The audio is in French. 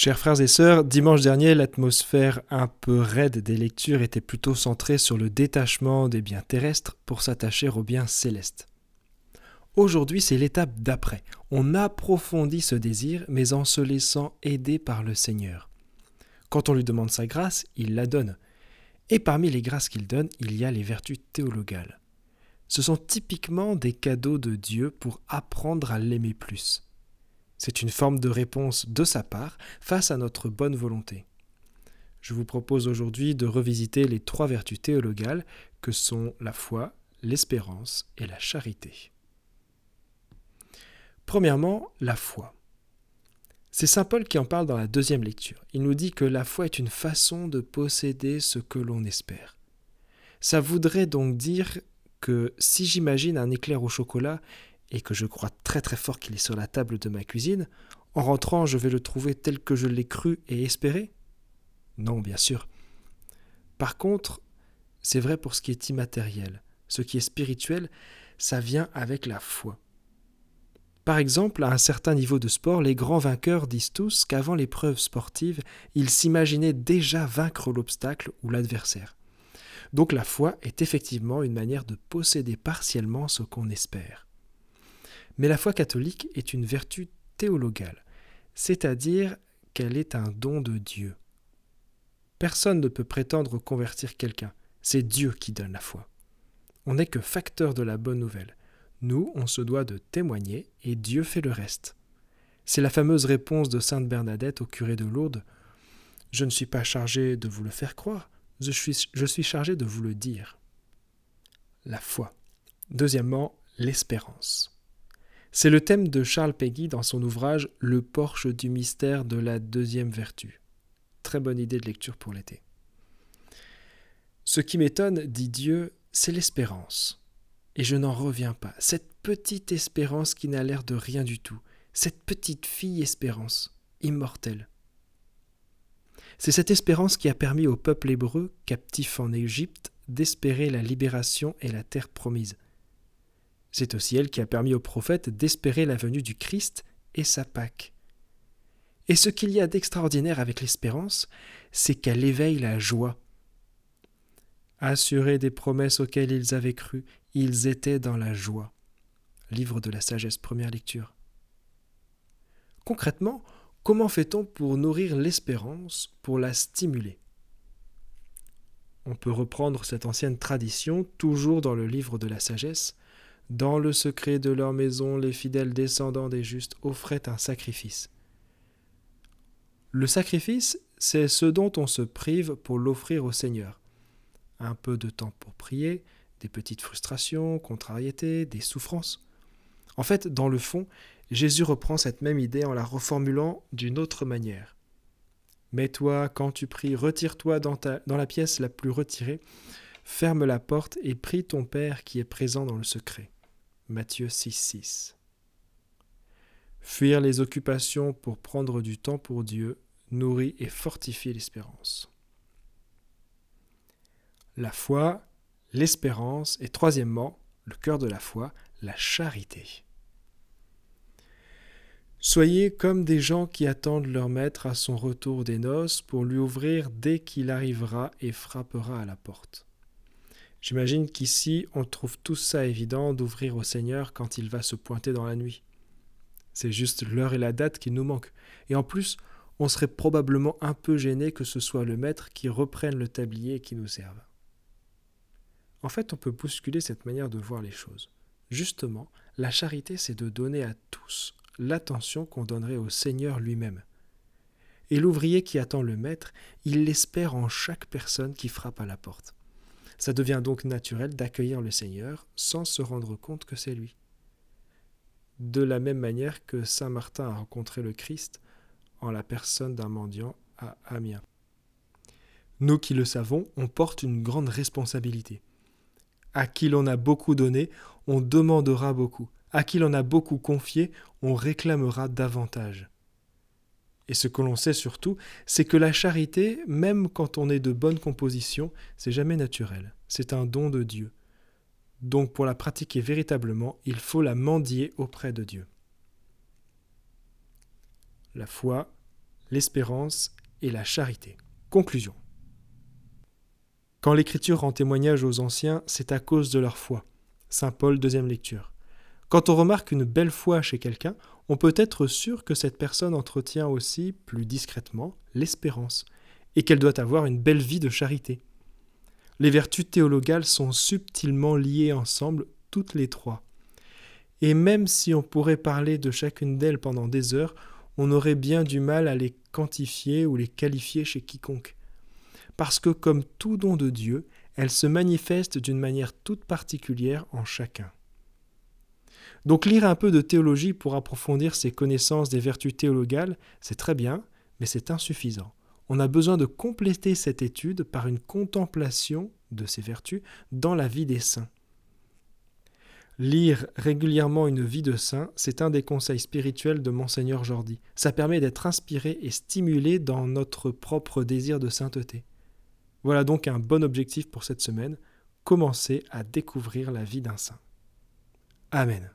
Chers frères et sœurs, dimanche dernier, l'atmosphère un peu raide des lectures était plutôt centrée sur le détachement des biens terrestres pour s'attacher aux biens célestes. Aujourd'hui, c'est l'étape d'après. On approfondit ce désir, mais en se laissant aider par le Seigneur. Quand on lui demande sa grâce, il la donne. Et parmi les grâces qu'il donne, il y a les vertus théologales. Ce sont typiquement des cadeaux de Dieu pour apprendre à l'aimer plus. C'est une forme de réponse de sa part face à notre bonne volonté. Je vous propose aujourd'hui de revisiter les trois vertus théologales que sont la foi, l'espérance et la charité. Premièrement, la foi. C'est Saint Paul qui en parle dans la deuxième lecture. Il nous dit que la foi est une façon de posséder ce que l'on espère. Ça voudrait donc dire que si j'imagine un éclair au chocolat et que je crois très très fort qu'il est sur la table de ma cuisine, en rentrant je vais le trouver tel que je l'ai cru et espéré? Non, bien sûr. Par contre, c'est vrai pour ce qui est immatériel. Ce qui est spirituel, ça vient avec la foi. Par exemple, à un certain niveau de sport, les grands vainqueurs disent tous qu'avant l'épreuve sportive, ils s'imaginaient déjà vaincre l'obstacle ou l'adversaire. Donc la foi est effectivement une manière de posséder partiellement ce qu'on espère. Mais la foi catholique est une vertu théologale, c'est-à-dire qu'elle est un don de Dieu. Personne ne peut prétendre convertir quelqu'un, c'est Dieu qui donne la foi. On n'est que facteur de la bonne nouvelle. Nous, on se doit de témoigner et Dieu fait le reste. C'est la fameuse réponse de Sainte Bernadette au curé de Lourdes. Je ne suis pas chargé de vous le faire croire, je suis, chargé de vous le dire. La foi. Deuxièmement, l'espérance. C'est le thème de Charles Péguy dans son ouvrage Le porche du mystère de la deuxième vertu. Très bonne idée de lecture pour l'été. Ce qui m'étonne, dit Dieu, c'est l'espérance. Et je n'en reviens pas. Cette petite espérance qui n'a l'air de rien du tout. Cette petite fille espérance, immortelle. C'est cette espérance qui a permis au peuple hébreu, captif en Égypte, d'espérer la libération et la terre promise. C'est aussi elle qui a permis aux prophètes d'espérer la venue du Christ et sa Pâque. Et ce qu'il y a d'extraordinaire avec l'espérance, c'est qu'elle éveille la joie. Assurés des promesses auxquelles ils avaient cru, ils étaient dans la joie. Livre de la sagesse, première lecture. Concrètement, comment fait-on pour nourrir l'espérance, pour la stimuler? On peut reprendre cette ancienne tradition, toujours dans le livre de la sagesse, dans le secret de leur maison, les fidèles descendants des justes offraient un sacrifice. Le sacrifice, c'est ce dont on se prive pour l'offrir au Seigneur. Un peu de temps pour prier, des petites frustrations, contrariétés, des souffrances. En fait, dans le fond, Jésus reprend cette même idée en la reformulant d'une autre manière. Mets-toi quand tu pries, retire-toi dans, dans la pièce la plus retirée, ferme la porte et prie ton Père qui est présent dans le secret. Matthieu 6, 6. Fuir les occupations pour prendre du temps pour Dieu nourrit et fortifie l'espérance. La foi, l'espérance et troisièmement, le cœur de la foi, la charité. Soyez comme des gens qui attendent leur maître à son retour des noces pour lui ouvrir dès qu'il arrivera et frappera à la porte. J'imagine qu'ici, on trouve tout ça évident d'ouvrir au Seigneur quand il va se pointer dans la nuit. C'est juste l'heure et la date qui nous manquent. Et en plus, on serait probablement un peu gêné que ce soit le maître qui reprenne le tablier et qui nous serve. En fait, on peut bousculer cette manière de voir les choses. Justement, la charité, c'est de donner à tous l'attention qu'on donnerait au Seigneur lui-même. Et l'ouvrier qui attend le maître, il l'espère en chaque personne qui frappe à la porte. Ça devient donc naturel d'accueillir le Seigneur sans se rendre compte que c'est lui. De la même manière que Saint Martin a rencontré le Christ en la personne d'un mendiant à Amiens. Nous qui le savons, on porte une grande responsabilité. À qui l'on a beaucoup donné, on demandera beaucoup. À qui l'on a beaucoup confié, on réclamera davantage. Et ce que l'on sait surtout, c'est que la charité, même quand on est de bonne composition, c'est jamais naturel. C'est un don de Dieu. Donc pour la pratiquer véritablement, il faut la mendier auprès de Dieu. La foi, l'espérance et la charité. Conclusion. Quand l'Écriture rend témoignage aux anciens, c'est à cause de leur foi. Saint Paul, deuxième lecture. Quand on remarque une belle foi chez quelqu'un, on peut être sûr que cette personne entretient aussi, plus discrètement, l'espérance, et qu'elle doit avoir une belle vie de charité. Les vertus théologales sont subtilement liées ensemble, toutes les trois. Et même si on pourrait parler de chacune d'elles pendant des heures, on aurait bien du mal à les quantifier ou les qualifier chez quiconque parce que comme tout don de Dieu, elle se manifeste d'une manière toute particulière en chacun. Donc lire un peu de théologie pour approfondir ses connaissances des vertus théologales, c'est très bien, mais c'est insuffisant. On a besoin de compléter cette étude par une contemplation de ces vertus dans la vie des saints. Lire régulièrement une vie de saint, c'est un des conseils spirituels de monseigneur Jordi. Ça permet d'être inspiré et stimulé dans notre propre désir de sainteté. Voilà donc un bon objectif pour cette semaine, commencer à découvrir la vie d'un saint. Amen.